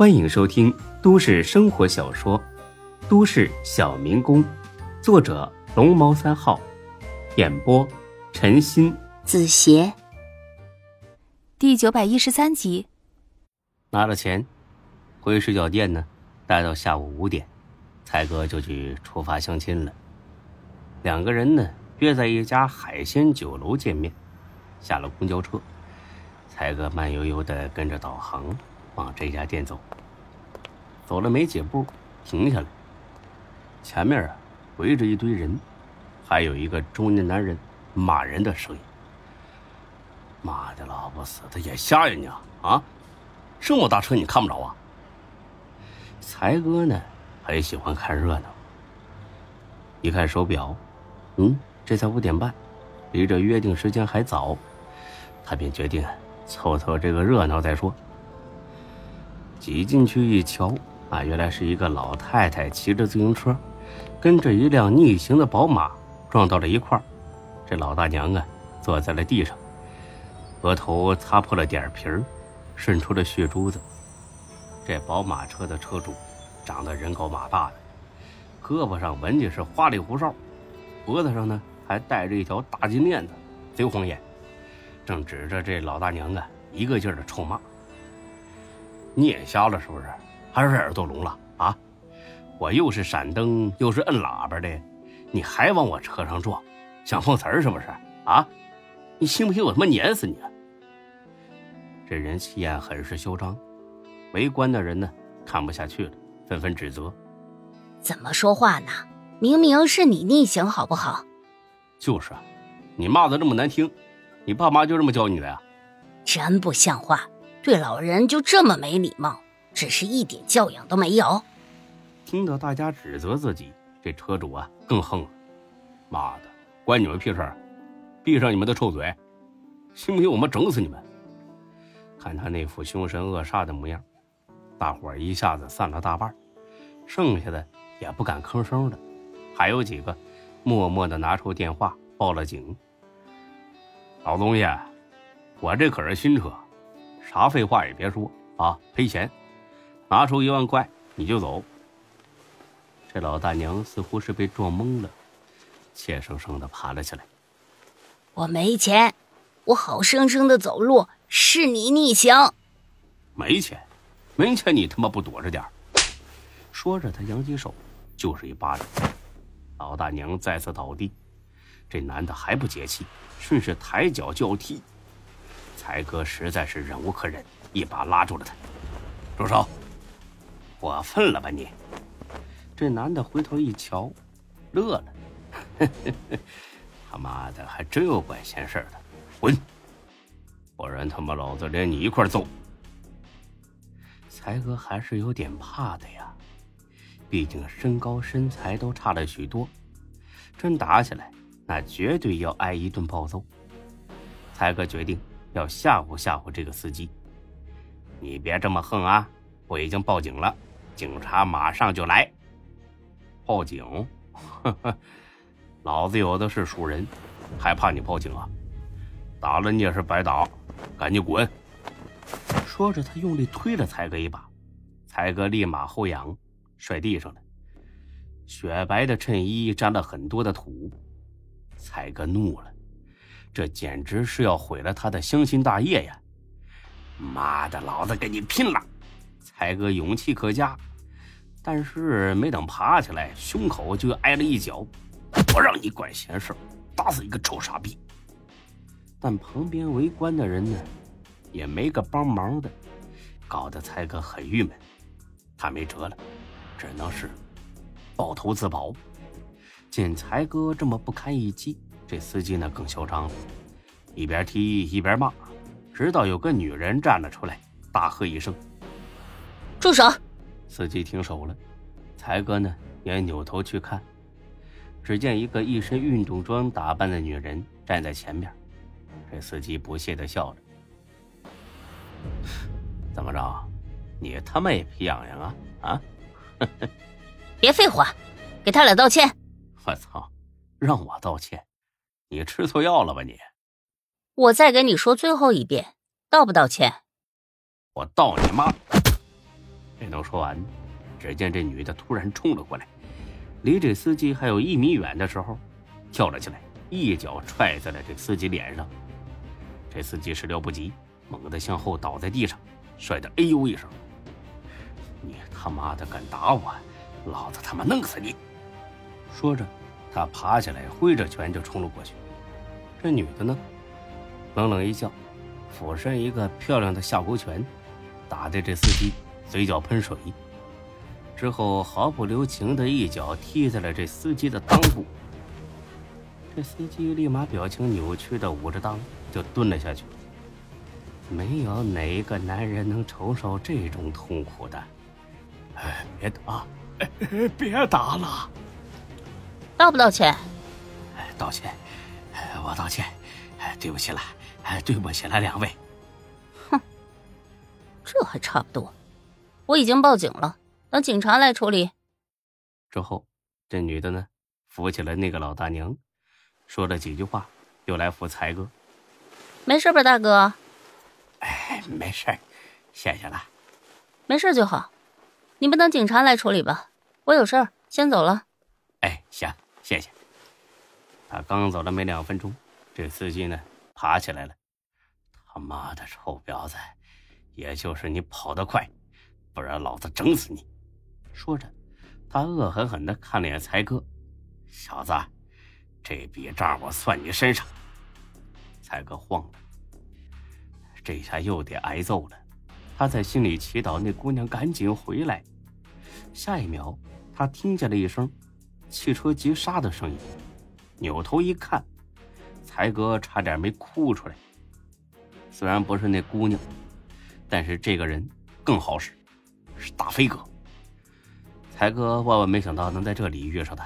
欢迎收听都市生活小说《都市小民工》，作者龙猫三号，演播陈鑫、子邪，第九百一十三集。拿了钱，回水饺店呢，待到下午五点，才哥就去出发相亲了。两个人呢约在一家海鲜酒楼见面，下了公交车，才哥慢悠悠的跟着导航。往这家店走，走了没几步，停下来。前面啊，围着一堆人，还有一个中年男人骂人的声音：“妈的，老不死的，眼瞎呀你啊！啊，这么大车你看不着啊？”才哥呢，很喜欢看热闹。一看手表，嗯，这才五点半，离这约定时间还早，他便决定凑凑这个热闹再说。挤进去一瞧，啊，原来是一个老太太骑着自行车，跟着一辆逆行的宝马撞到了一块儿。这老大娘啊，坐在了地上，额头擦破了点皮儿，渗出了血珠子。这宝马车的车主长得人高马大的，胳膊上纹的是花里胡哨，脖子上呢还戴着一条大金链子，贼晃眼，正指着这老大娘啊一个劲儿的臭骂。你眼瞎了是不是？还是耳朵聋了啊？我又是闪灯又是摁喇叭的，你还往我车上撞，想碰瓷儿是不是？啊？你信不信我他妈碾死你？这人气焰很是嚣张，围观的人呢看不下去了，纷纷指责：怎么说话呢？明明是你逆行好不好？就是啊，你骂的这么难听，你爸妈就这么教你的呀？真不像话！对老人就这么没礼貌，只是一点教养都没有。听到大家指责自己，这车主啊更横了。妈的，关你们屁事儿！闭上你们的臭嘴！信不信我们整死你们？看他那副凶神恶煞的模样，大伙儿一下子散了大半，剩下的也不敢吭声的，还有几个默默的拿出电话报了警。老东西，我这可是新车。啥废话也别说啊！赔钱，拿出一万块你就走。这老大娘似乎是被撞懵了，怯生生的爬了起来。我没钱，我好生生的走路，是你逆行。没钱，没钱你他妈不躲着点说着，他扬起手就是一巴掌。老大娘再次倒地，这男的还不解气，顺势抬脚就要踢。才哥实在是忍无可忍，一把拉住了他。住手！过分了吧你？这男的回头一瞧，乐了。他妈的，还真有管闲事的！滚！不然他妈老子连你一块揍！才哥还是有点怕的呀，毕竟身高身材都差了许多，真打起来，那绝对要挨一顿暴揍。才哥决定。要吓唬吓唬这个司机，你别这么横啊！我已经报警了，警察马上就来。报警？呵呵，老子有的是熟人，还怕你报警啊？打了你也是白打，赶紧滚！说着，他用力推了才哥一把，才哥立马后仰，摔地上了。雪白的衬衣沾了很多的土，才哥怒了。这简直是要毁了他的乡心大业呀！妈的，老子跟你拼了！才哥勇气可嘉，但是没等爬起来，胸口就挨了一脚。不让你管闲事，打死一个臭傻逼！但旁边围观的人呢，也没个帮忙的，搞得才哥很郁闷。他没辙了，只能是抱头自保。见才哥这么不堪一击。这司机呢更嚣张了，一边踢一边骂，直到有个女人站了出来，大喝一声：“住手！”司机停手了，才哥呢也扭头去看，只见一个一身运动装打扮的女人站在前面。这司机不屑的笑着：“怎么着，你他妈也皮痒痒啊？啊？别废话，给他俩道歉！我操，让我道歉？”你吃错药了吧你！我再给你说最后一遍，道不道歉？我道你妈！没等说完，只见这女的突然冲了过来，离这司机还有一米远的时候，跳了起来，一脚踹在了这司机脸上。这司机始料不及，猛地向后倒在地上，摔得哎呦一声。你他妈的敢打我，老子他妈弄死你！说着，他爬起来，挥着拳就冲了过去。这女的呢，冷冷一笑，俯身一个漂亮的下勾拳，打的这司机。嘴角喷水，之后毫不留情的一脚踢在了这司机的裆部。这司机立马表情扭曲的捂着裆就蹲了下去。没有哪个男人能承受这种痛苦的。哎，别打！哎，别打了！道不道歉？道歉，我道歉。对不起了，对不起了，两位。哼，这还差不多。我已经报警了，等警察来处理。之后，这女的呢，扶起了那个老大娘，说了几句话，又来扶才哥。没事吧，大哥？哎，没事，谢谢了。没事就好，你们等警察来处理吧。我有事儿，先走了。哎，行，谢谢。他刚走了没两分钟，这司机呢，爬起来了。他妈的臭婊子，也就是你跑得快。不然老子整死你！说着，他恶狠狠的看了眼才哥：“小子，这笔账我算你身上。”才哥慌了，这下又得挨揍了。他在心里祈祷那姑娘赶紧回来。下一秒，他听见了一声汽车急刹的声音，扭头一看，才哥差点没哭出来。虽然不是那姑娘，但是这个人更好使。是大飞哥，才哥万万没想到能在这里遇上他。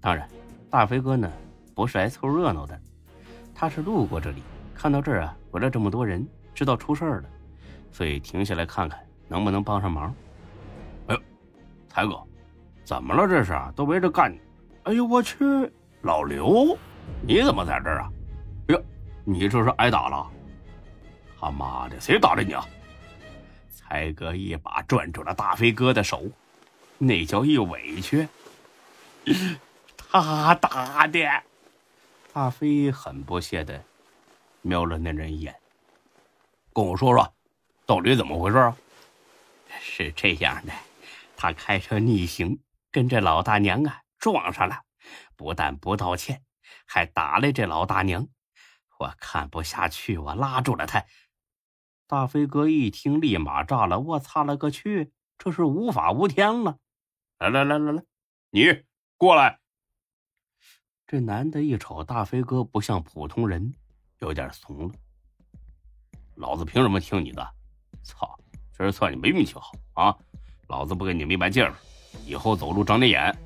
当然，大飞哥呢不是来凑热闹的，他是路过这里，看到这儿啊围了这么多人，知道出事儿了，所以停下来看看能不能帮上忙。哎呦，才哥，怎么了？这是都围着干？哎呦我去，老刘，你怎么在这儿啊？哎呦，你这是挨打了？他妈的，谁打的你啊？才哥一把攥住了大飞哥的手，那叫一委屈。他打的，大飞很不屑的瞄了那人一眼，跟我说说，到底怎么回事啊？是这样的，他开车逆行，跟这老大娘啊撞上了，不但不道歉，还打了这老大娘。我看不下去，我拉住了他。大飞哥一听，立马炸了！我擦了个去，这是无法无天了！来来来来来，你过来。这男的一瞅大飞哥不像普通人，有点怂了。老子凭什么听你的？操！今儿算你没运气好啊！老子不跟你没完劲了，以后走路长点眼。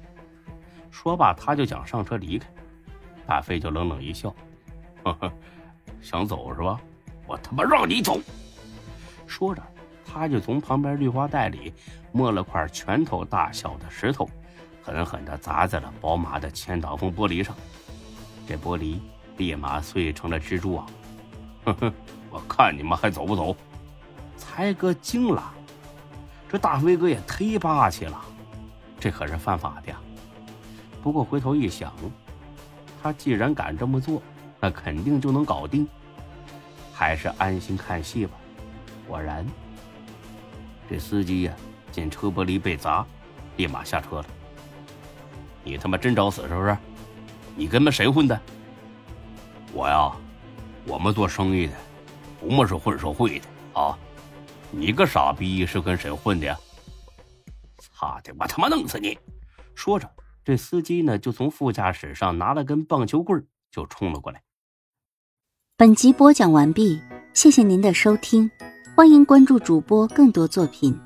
说罢，他就想上车离开。大飞就冷冷一笑：“呵呵，想走是吧？我他妈让你走！”说着，他就从旁边绿化带里摸了块拳头大小的石头，狠狠地砸在了宝马的前挡风玻璃上。这玻璃立马碎成了蜘蛛网。哼哼，我看你们还走不走？才哥惊了，这大飞哥也忒霸气了，这可是犯法的呀。不过回头一想，他既然敢这么做，那肯定就能搞定，还是安心看戏吧。果然，这司机呀，见车玻璃被砸，立马下车了。你他妈真找死是不是？你跟他妈谁混的？我呀，我们做生意的，不么是混社会的啊！你个傻逼是跟谁混的呀？操的，我他妈弄死你！说着，这司机呢就从副驾驶上拿了根棒球棍就冲了过来。本集播讲完毕，谢谢您的收听。欢迎关注主播更多作品。